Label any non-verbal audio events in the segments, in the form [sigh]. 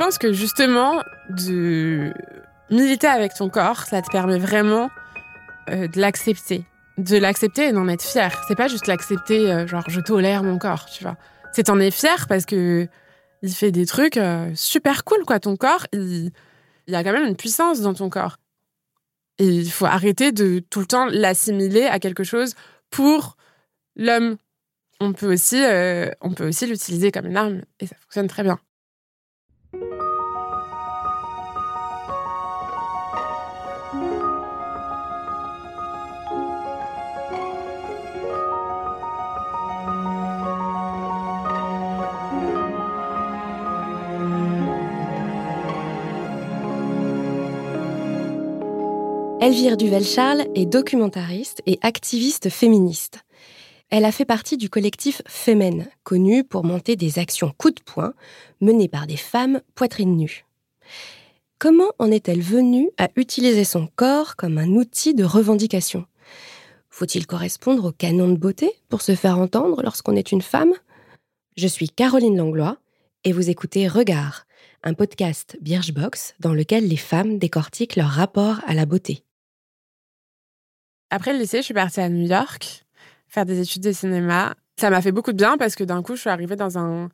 pense que justement, de militer avec ton corps, ça te permet vraiment euh, de l'accepter. De l'accepter et d'en être fier. C'est pas juste l'accepter, euh, genre je tolère mon corps, tu vois. C'est t'en es fier parce que il fait des trucs euh, super cool, quoi. Ton corps, il, il y a quand même une puissance dans ton corps. Et il faut arrêter de tout le temps l'assimiler à quelque chose pour l'homme. On peut aussi, on peut aussi l'utiliser comme une arme et ça fonctionne très bien. Elvire Duvel-Charles est documentariste et activiste féministe. Elle a fait partie du collectif Femen, connu pour monter des actions coup de poing menées par des femmes poitrine nue. Comment en est-elle venue à utiliser son corps comme un outil de revendication? Faut-il correspondre au canon de beauté pour se faire entendre lorsqu'on est une femme? Je suis Caroline Langlois et vous écoutez Regard, un podcast Birchbox dans lequel les femmes décortiquent leur rapport à la beauté. Après le lycée, je suis partie à New York faire des études de cinéma. Ça m'a fait beaucoup de bien parce que d'un coup, je suis arrivée dans un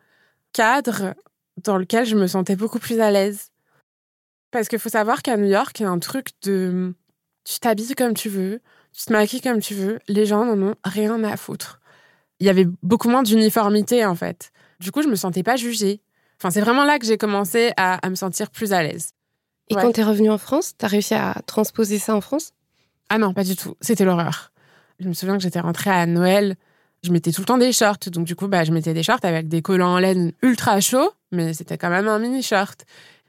cadre dans lequel je me sentais beaucoup plus à l'aise. Parce qu'il faut savoir qu'à New York, il y a un truc de... Tu t'habilles comme tu veux, tu te maquilles comme tu veux, les gens n'en ont rien à foutre. Il y avait beaucoup moins d'uniformité, en fait. Du coup, je me sentais pas jugée. Enfin, c'est vraiment là que j'ai commencé à, me sentir plus à l'aise. Et quand tu es revenue en France, tu as réussi à transposer ça en France? Ah non, pas du tout. C'était l'horreur. Je me souviens que j'étais rentrée à Noël. Je mettais tout le temps des shorts. Donc, du coup, bah, je mettais des shorts avec des collants en laine ultra chauds, mais c'était quand même un mini short.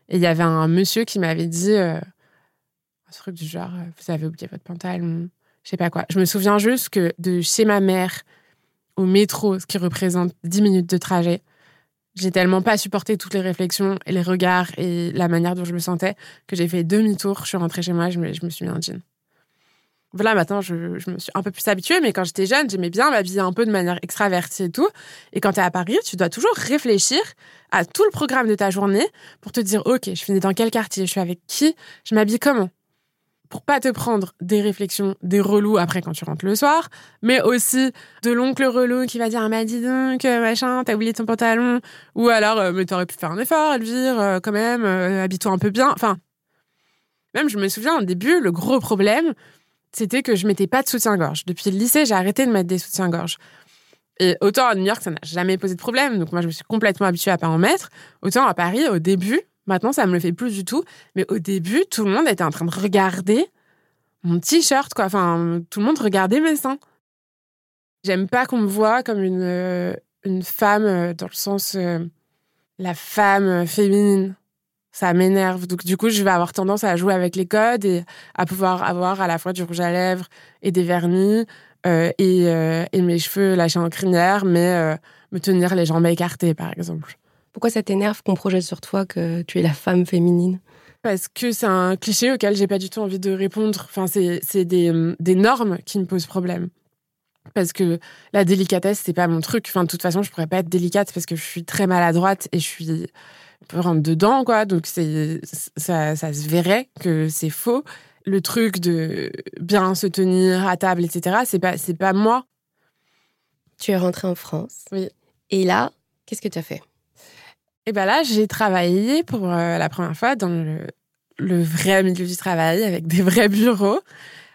Et il y avait un monsieur qui m'avait dit euh, un truc du genre euh, Vous avez oublié votre pantalon Je sais pas quoi. Je me souviens juste que de chez ma mère au métro, ce qui représente 10 minutes de trajet, j'ai tellement pas supporté toutes les réflexions et les regards et la manière dont je me sentais que j'ai fait demi-tour. Je suis rentrée chez moi, je me, je me suis mis un jean. Voilà, maintenant, je, me suis un peu plus habituée, mais quand j'étais jeune, j'aimais bien m'habiller un peu de manière extravertie et tout. Et quand tu es à Paris, tu dois toujours réfléchir à tout le programme de ta journée pour te dire, OK, je finis dans quel quartier, je suis avec qui, je m'habille comment? Pour pas te prendre des réflexions, des relous après quand tu rentres le soir, mais aussi de l'oncle relou qui va dire ah, dis donc machin t'as oublié ton pantalon. Ou alors euh, mais t'aurais pu faire un effort Elvire euh, quand même euh, habille-toi un peu bien. Enfin même je me souviens au début le gros problème c'était que je mettais pas de soutien-gorge. Depuis le lycée, j'ai arrêté de mettre des soutiens-gorge. Et autant à New York, ça n'a jamais posé de problème. Donc moi, je me suis complètement habituée à pas en mettre. Autant à Paris, au début, maintenant, ça me le fait plus du tout. Mais au début, tout le monde était en train de regarder mon t-shirt, quoi. Enfin, tout le monde regardait mes seins. J'aime pas qu'on me voit comme une, euh, une femme euh, dans le sens euh, la femme féminine ça m'énerve. Donc, du coup, je vais avoir tendance à jouer avec les codes et à pouvoir avoir à la fois du rouge à lèvres et des vernis euh, et, euh, et, mes cheveux lâchés en crinière, mais euh, me tenir les jambes écartées, par exemple. Pourquoi ça t'énerve qu'on projette sur toi que tu es la femme féminine? Parce que c'est un cliché auquel j'ai pas du tout envie de répondre. Enfin, c'est des, des normes qui me posent problème parce que la délicatesse c'est pas mon truc. Enfin, de toute façon, je pourrais pas être délicate parce que je suis très maladroite et je suis peut rentrer dedans, quoi. Donc, c'est, ça, ça se verrait que c'est faux. Le truc de bien se tenir à table, etc., c'est pas, c'est pas moi. Tu es rentrée en France. Oui. Et là, qu'est-ce que tu as fait? Et ben là, j'ai travaillé pour euh, la première fois dans le, le, vrai milieu du travail, avec des vrais bureaux.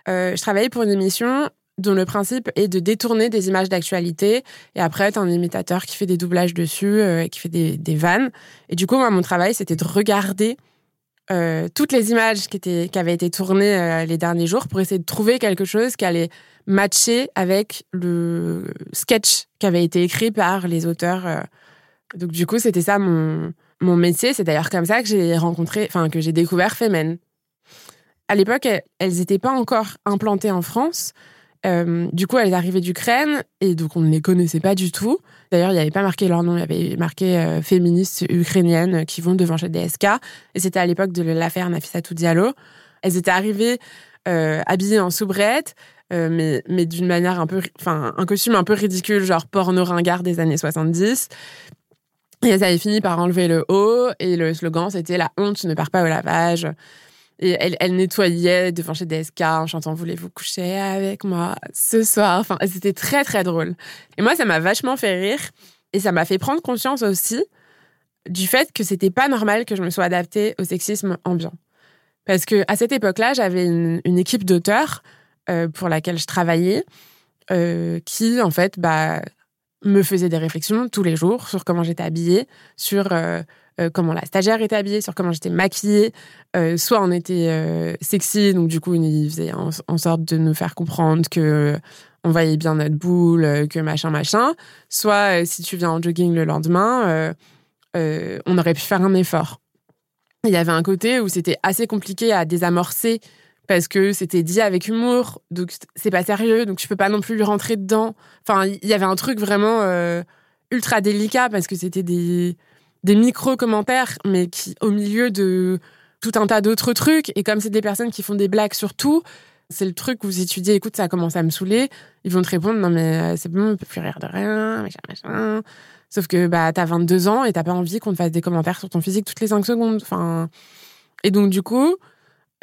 Euh, je travaillais pour une émission dont le principe est de détourner des images d'actualité et après t'as un imitateur qui fait des doublages dessus euh, et qui fait des, des, vannes. Et du coup moi mon travail c'était de regarder euh, toutes les images qui étaient qui avaient été tournées euh, les derniers jours pour essayer de trouver quelque chose qui allait matcher avec le sketch qui avait été écrit par les auteurs donc du coup c'était ça mon mon métier. C'est d'ailleurs comme ça que j'ai rencontré enfin que j'ai découvert Femen. À l'époque elles n'étaient pas encore implantées en France euh, du coup, elles arrivaient d'Ukraine et donc on ne les connaissait pas du tout. D'ailleurs, il n'y avait pas marqué leur nom, il y avait marqué euh, féministes ukrainiennes qui vont devant chez DSK. Et c'était à l'époque de l'affaire Nafissatou Diallo. Elles étaient arrivées euh, habillées en soubrette, euh, mais, mais d'une manière un peu, enfin, un costume un peu ridicule, genre porno ringard des années 70. Et elles avaient fini par enlever le haut et le slogan c'était la honte ne part pas au lavage. Et elle, nettoyait devant chez DSK en chantant Voulez-vous coucher avec moi ce soir? Enfin, c'était très très drôle. Et moi, ça m'a vachement fait rire et ça m'a fait prendre conscience aussi du fait que c'était pas normal que je me sois adaptée au sexisme ambiant. Parce que à cette époque-là, j'avais une, une, équipe d'auteurs euh, pour laquelle je travaillais, euh, qui en fait, bah, me faisait des réflexions tous les jours sur comment j'étais habillée, sur euh, euh, comment la stagiaire était habillée, sur comment j'étais maquillée. Euh, soit on était sexy, donc du coup, ils faisaient en, en, sorte de nous faire comprendre que on voyait bien notre boule, que machin, machin. Soit si tu viens en jogging le lendemain, on aurait pu faire un effort. Il y avait un côté où c'était assez compliqué à désamorcer parce que c'était dit avec humour, donc c'est pas sérieux, donc je peux pas non plus lui rentrer dedans. Enfin, il y avait un truc vraiment euh, ultra délicat parce que c'était des, micro-commentaires, mais qui, au milieu de tout un tas d'autres trucs, et comme c'est des personnes qui font des blagues sur tout, c'est le truc où si tu dis, écoute, ça commence à me saouler, ils vont te répondre, non mais euh, c'est bon, on peut plus rire de rien, machin, machin. Sauf que bah, t'as 22 ans et t'as pas envie qu'on te fasse des commentaires sur ton physique toutes les 5 secondes. Enfin... Et donc, du coup,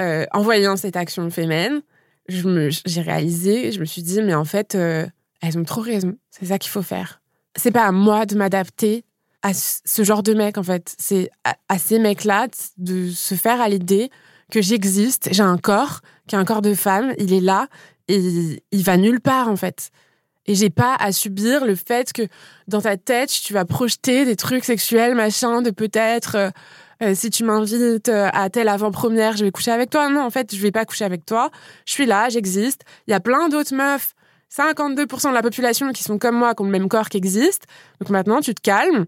euh, en voyant cette action féminine, j'ai réalisé, je me suis dit, mais en fait, euh, elles ont trop raison. C'est ça qu'il faut faire. C'est pas à moi de m'adapter à ce genre de mec, en fait. C'est à, ces mecs-là de se faire à l'idée que j'existe, j'ai un corps, qui est un corps de femme, il est là, et il, il va nulle part, en fait. Et j'ai pas à subir le fait que dans ta tête, tu vas projeter des trucs sexuels, machin, de peut-être... Euh, euh, si tu m'invites euh, à telle avant-première, je vais coucher avec toi. Non, en fait, je vais pas coucher avec toi. Je suis là, j'existe. Il y a plein d'autres meufs, 52% de la population qui sont comme moi, qui ont le même corps qui existe. Donc maintenant, tu te calmes.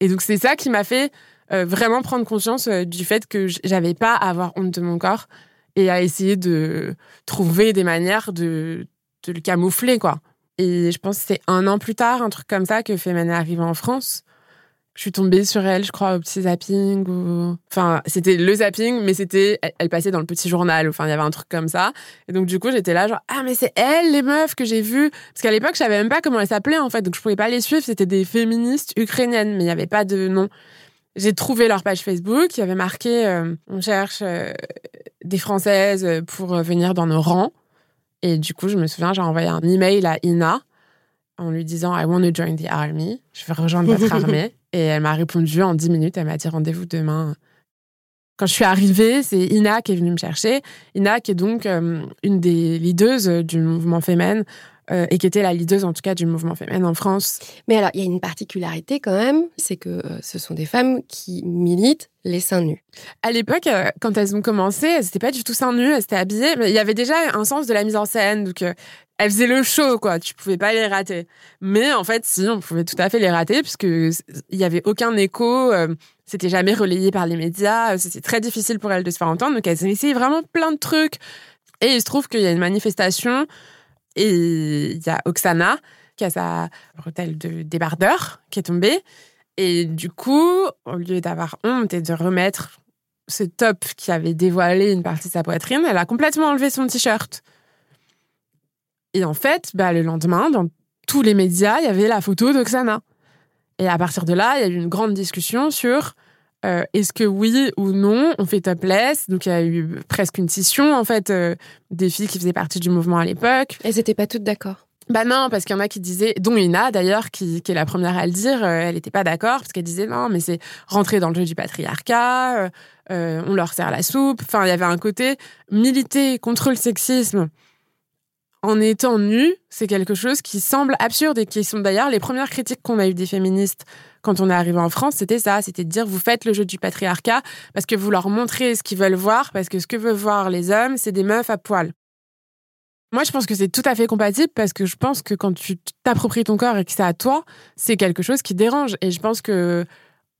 Et donc, c'est ça qui m'a fait euh, vraiment prendre conscience du fait que j'avais pas à avoir honte de mon corps et à essayer de trouver des manières de, de le camoufler, quoi. Et je pense que c'est un an plus tard, un truc comme ça, que Femen est arrivé en France je suis tombée sur elle, je crois, au petit zapping. Enfin, c'était le zapping, mais c'était. Elle passait dans le petit journal. Enfin, il y avait un truc comme ça. Et donc, du coup, j'étais là, genre, ah, mais c'est elle, les meufs que j'ai vues. Parce qu'à l'époque, je savais même pas comment elles s'appelaient, en fait. Donc, je pouvais pas les suivre. C'était des féministes ukrainiennes, mais il n'y avait pas de nom. J'ai trouvé leur page Facebook. Il y avait marqué euh, on cherche euh, des Françaises pour venir dans nos rangs. Et du coup, je me souviens, j'ai envoyé un email à Ina en lui disant I want to join the army. Je veux rejoindre votre [laughs] armée. Et elle m'a répondu en 10 minutes. Elle m'a dit rendez-vous demain. Quand je suis arrivée, c'est Ina qui est venue me chercher. Ina qui est donc euh, une des leaders du mouvement féminin euh, et qui était la leader en tout cas du mouvement féminin en France. Mais alors, il y a une particularité quand même, c'est que euh, ce sont des femmes qui militent les seins nus. À l'époque, euh, quand elles ont commencé, elles n'étaient pas du tout seins nus, elles étaient habillées, mais il y avait déjà un sens de la mise en scène, donc euh, elles faisaient le show, quoi. Tu pouvais pas les rater. Mais en fait, si, on pouvait tout à fait les rater, puisque il y avait aucun écho, euh, c'était jamais relayé par les médias, c'était très difficile pour elles de se faire entendre, donc elles essayé vraiment plein de trucs. Et il se trouve qu'il y a une manifestation, et il y a Oksana, qui a sa bretelle de débardeur, qui est tombée. Et du coup, au lieu d'avoir honte et de remettre ce top qui avait dévoilé une partie de sa poitrine, elle a complètement enlevé son t-shirt. Et en fait, bah, le lendemain, dans tous les médias, il y avait la photo d'Oksana. Et à partir de là, il y a eu une grande discussion sur euh, est-ce que oui ou non on fait topless? Donc il y a eu presque une scission en fait euh, des filles qui faisaient partie du mouvement à l'époque. Elles n'étaient pas toutes d'accord. Bah non, parce qu'il y en a qui disaient, dont Ina d'ailleurs, qui, qui, est la première à le dire, euh, elle n'était pas d'accord, parce qu'elle disait non, mais c'est rentrer dans le jeu du patriarcat, on leur sert la soupe. Enfin, il y avait un côté militer contre le sexisme en étant nu, c'est quelque chose qui semble absurde et qui sont d'ailleurs les premières critiques qu'on a eues des féministes quand on est arrivé en France, c'était ça, c'était de dire vous faites le jeu du patriarcat parce que vous leur montrez ce qu'ils veulent voir, parce que ce que veulent voir les hommes, c'est des meufs à poil. Moi, je pense que c'est tout à fait compatible parce que je pense que quand tu t'appropries ton corps et que c'est à toi, c'est quelque chose qui dérange. Et je pense que,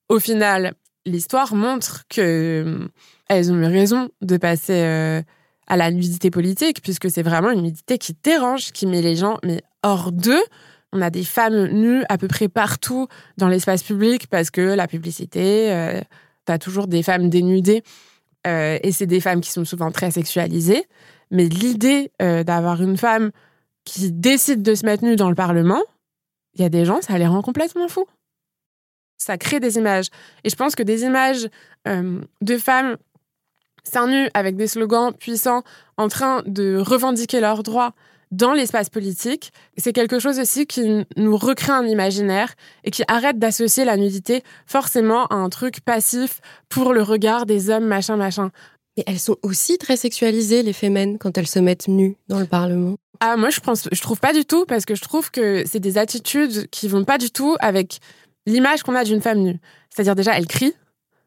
au final, l'histoire montre que euh, elles ont eu raison de passer euh, à la nudité politique puisque c'est vraiment une nudité qui dérange, qui met les gens mais hors d'eux. On a des femmes nues à peu près partout dans l'espace public parce que la publicité, euh, t'as toujours des femmes dénudées euh, et c'est des femmes qui sont souvent très sexualisées. Mais l'idée euh, d'avoir une femme qui décide de se mettre nue dans le Parlement, il y a des gens, ça les rend complètement fous. ça crée des images. Et je pense que des images euh, de femmes seins nus avec des slogans puissants en train de revendiquer leurs droits dans l'espace politique, c'est quelque chose aussi qui nous recrée un imaginaire et qui arrête d'associer la nudité forcément à un truc passif pour le regard des hommes, machin, machin. Et elles sont aussi très sexualisées, les femmes, quand elles se mettent nues dans le Parlement. Ah, moi, je pense, je trouve pas du tout, parce que je trouve que c'est des attitudes qui vont pas du tout avec l'image qu'on a d'une femme nue. C'est-à-dire, déjà, elles crient.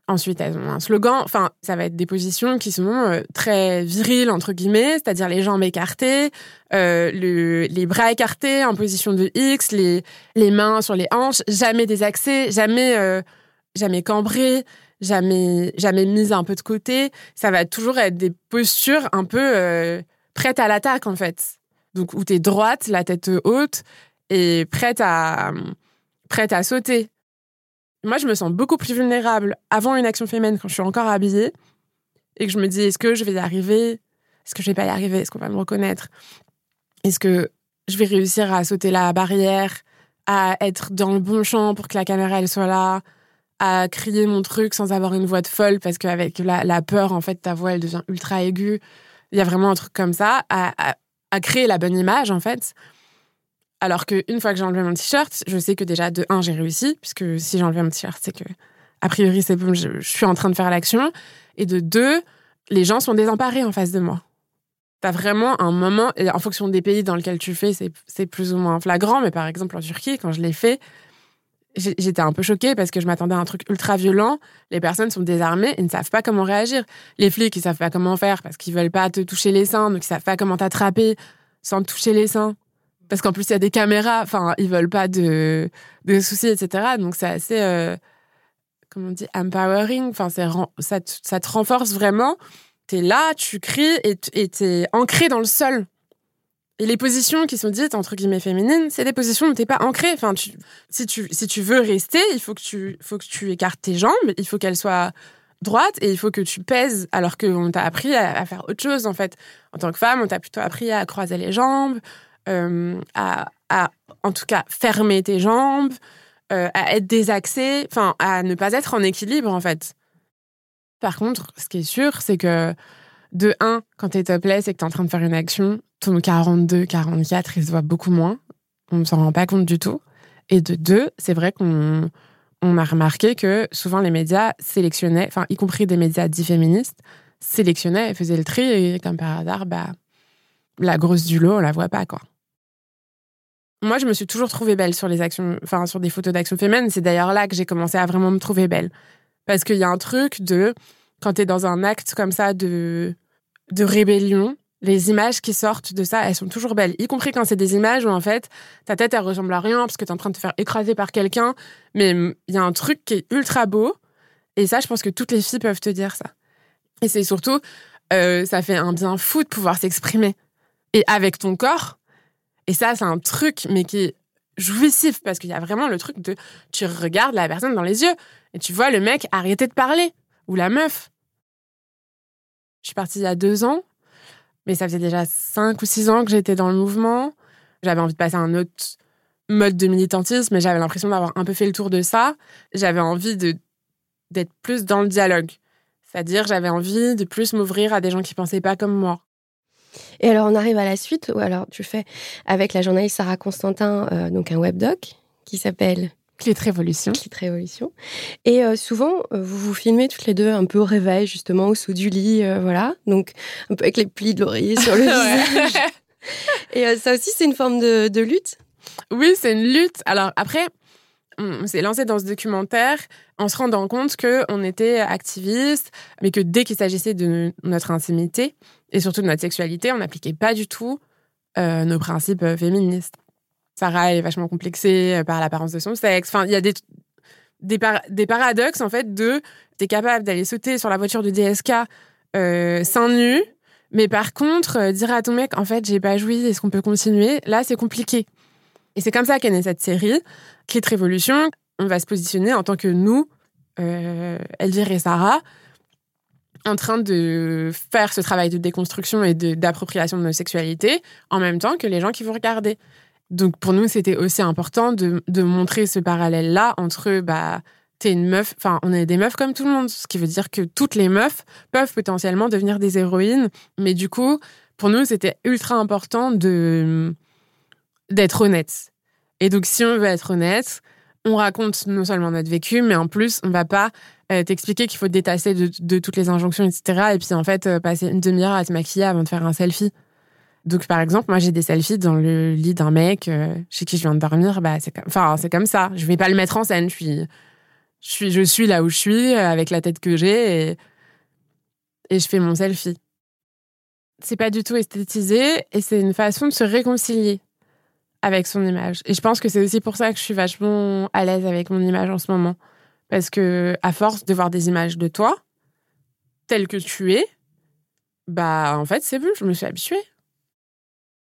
Ensuite, elles ont un slogan. Enfin, ça va être des positions qui sont euh, très viriles, entre guillemets, c'est-à-dire les jambes écartées, euh, le, les bras écartés en position de X, les, mains sur les hanches, jamais désaxées, jamais, euh, jamais cambrées, jamais, jamais mises un peu de côté. Ça va toujours être des postures un peu prêtes à l'attaque, en fait. Donc, où t'es droite, la tête haute, et prête à, prête à sauter moi, je me sens beaucoup plus vulnérable avant une action féminine quand je suis encore habillée et que je me dis est-ce que je vais y arriver? Est-ce que je vais pas y arriver? Est-ce qu'on va me reconnaître? Est-ce que je vais réussir à sauter la barrière, à être dans le bon champ pour que la caméra elle soit là, à crier mon truc sans avoir une voix de folle parce qu'avec la, la, peur en fait ta voix elle devient ultra aiguë. Il y a vraiment un truc comme ça à, à créer la bonne image en fait. Alors qu'une fois que j'ai enlevé mon t-shirt, je sais que déjà, de un, j'ai réussi, puisque si j'ai enlevé mon t-shirt, c'est que, a priori, c'est bon, je, suis en train de faire l'action. Et de deux, les gens sont désemparés en face de moi. T'as vraiment un moment, et en fonction des pays dans lesquels tu fais, c'est plus ou moins flagrant, mais par exemple en Turquie, quand je l'ai fait, j'étais un peu choquée parce que je m'attendais à un truc ultra violent. Les personnes sont désarmées et ne savent pas comment réagir. Les flics, ils savent pas comment faire parce qu'ils veulent pas te toucher les seins, donc ils savent pas comment t'attraper sans te toucher les seins parce qu'en plus il y a des caméras, enfin ils veulent pas de, de soucis, etc. Donc c'est assez, euh, comment on dit, empowering. Enfin ça, te, ça te renforce vraiment. T'es là, tu cries et t'es ancré dans le sol. Et les positions qui sont dites entre guillemets féminines, c'est des positions où t'es pas ancré. Enfin, si tu si tu veux rester, il faut que tu faut que tu écartes tes jambes, il faut qu'elles soient droites et il faut que tu pèses. Alors qu'on t'a appris à, à, faire autre chose en fait. En tant que femme, on t'a plutôt appris à croiser les jambes, euh, à, en tout cas, fermer tes jambes, euh, à être désaxé, enfin, à ne pas être en équilibre, en fait. Par contre, ce qui est sûr, c'est que de 1, quand t'es topless et que t'es en train de faire une action, ton 42, 44, il se voit beaucoup moins. On ne s'en rend pas compte du tout. Et de 2, c'est vrai qu'on on a remarqué que souvent les médias sélectionnaient, enfin, y compris des médias dits féministes, sélectionnaient et faisaient le tri et comme par hasard, bah, la grosse du lot, on la voit pas, quoi. Moi, je me suis toujours trouvée belle sur les actions, enfin, sur des photos d'actions féminines. C'est d'ailleurs là que j'ai commencé à vraiment me trouver belle. Parce qu'il y a un truc de, quand t'es dans un acte comme ça de, de rébellion, les images qui sortent de ça, elles sont toujours belles. Y compris quand c'est des images où, en fait, ta tête, elle ressemble à rien parce que t'es en train de te faire écraser par quelqu'un. Mais il y a un truc qui est ultra beau. Et ça, je pense que toutes les filles peuvent te dire ça. Et c'est surtout, euh, ça fait un bien fou de pouvoir s'exprimer. Et avec ton corps, et ça, c'est un truc, mais qui est jouissif, parce qu'il y a vraiment le truc de tu regardes la personne dans les yeux et tu vois le mec arrêter de parler, ou la meuf. Je suis partie il y a deux ans, mais ça faisait déjà cinq ou six ans que j'étais dans le mouvement. J'avais envie de passer à un autre mode de militantisme, mais j'avais l'impression d'avoir un peu fait le tour de ça. J'avais envie d'être plus dans le dialogue. C'est-à-dire, j'avais envie de plus m'ouvrir à des gens qui pensaient pas comme moi. Et alors, on arrive à la suite, où alors tu fais avec la journaliste Sarah Constantin euh, donc un webdoc qui s'appelle de Révolution. De Révolution. Et euh, souvent, euh, vous vous filmez toutes les deux un peu au réveil, justement, au sous du lit, voilà. Donc, un peu avec les plis de l'oreiller sur le [laughs] visage. Et ça aussi, c'est une forme de, de lutte? Oui, c'est une lutte. Alors, après, on s'est lancé dans ce documentaire en se rendant compte qu'on était activiste, mais que dès qu'il s'agissait de notre intimité et surtout de notre sexualité, on n'appliquait pas du tout euh, nos principes euh, féministes. Sarah est vachement complexée euh, par l'apparence de son sexe. Enfin, il y a des, des, paradoxes, en fait, de t'es capable d'aller sauter sur la voiture de DSK euh, seins nus, mais par contre, dire à ton mec, en fait, j'ai pas joui, est-ce qu'on peut continuer? Là, c'est compliqué. Et c'est comme ça qu'est née cette série, de Révolution. On va se positionner en tant que nous, euh, Elvire et Sarah, en train de faire ce travail de déconstruction et d'appropriation de, nos sexualités, en même temps que les gens qui vont regarder. Donc pour nous, c'était aussi important de, de montrer ce parallèle-là entre bah, t'es une meuf, enfin, on est des meufs comme tout le monde, ce qui veut dire que toutes les meufs peuvent potentiellement devenir des héroïnes. Mais du coup, pour nous, c'était ultra important de d'être honnête. Et donc, si on veut être honnête, on raconte non seulement notre vécu, mais en plus, on va pas euh, t'expliquer qu'il faut te détasser de, toutes les injonctions, etc. Et puis, en fait, euh, passer une demi-heure à te maquiller avant de faire un selfie. Donc, par exemple, moi, j'ai des selfies dans le lit d'un mec euh, chez qui je viens de dormir. Bah, c'est comme, enfin, c'est comme ça. Je vais pas le mettre en scène. Je suis, je suis, je suis là où je suis, avec la tête que j'ai, et, et je fais mon selfie. C'est pas du tout esthétisé, et c'est une façon de se réconcilier avec son image. Et je pense que c'est aussi pour ça que je suis vachement à l'aise avec mon image en ce moment. Parce que, à force de voir des images de toi, telle que tu es, bah, en fait, c'est bon, je me suis habituée.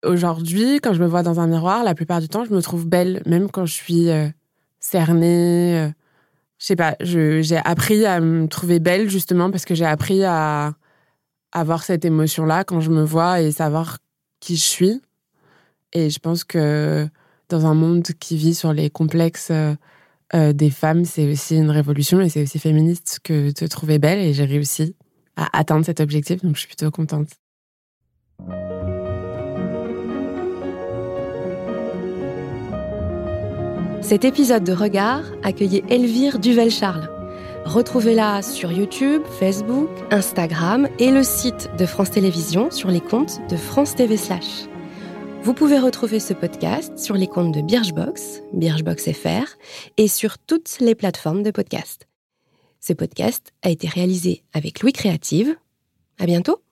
Aujourd'hui, quand je me vois dans un miroir, la plupart du temps, je me trouve belle, même quand je suis euh, cernée. Euh, je sais pas, j'ai appris à me trouver belle justement parce que j'ai appris à avoir cette émotion-là quand je me vois et savoir qui je suis. Et je pense que dans un monde qui vit sur les complexes euh, euh, des femmes, c'est aussi une révolution et c'est aussi féministe que de trouver belle. Et j'ai réussi à atteindre cet objectif, donc je suis plutôt contente. Cet épisode de Regard accueillait Elvire Duvel-Charles. Retrouvez-la sur YouTube, Facebook, Instagram et le site de France Télévisions sur les comptes de France TV. Vous pouvez retrouver ce podcast sur les comptes de Birchbox, Birchbox FR, et sur toutes les plateformes de podcast. Ce podcast a été réalisé avec Louis Créative. À bientôt!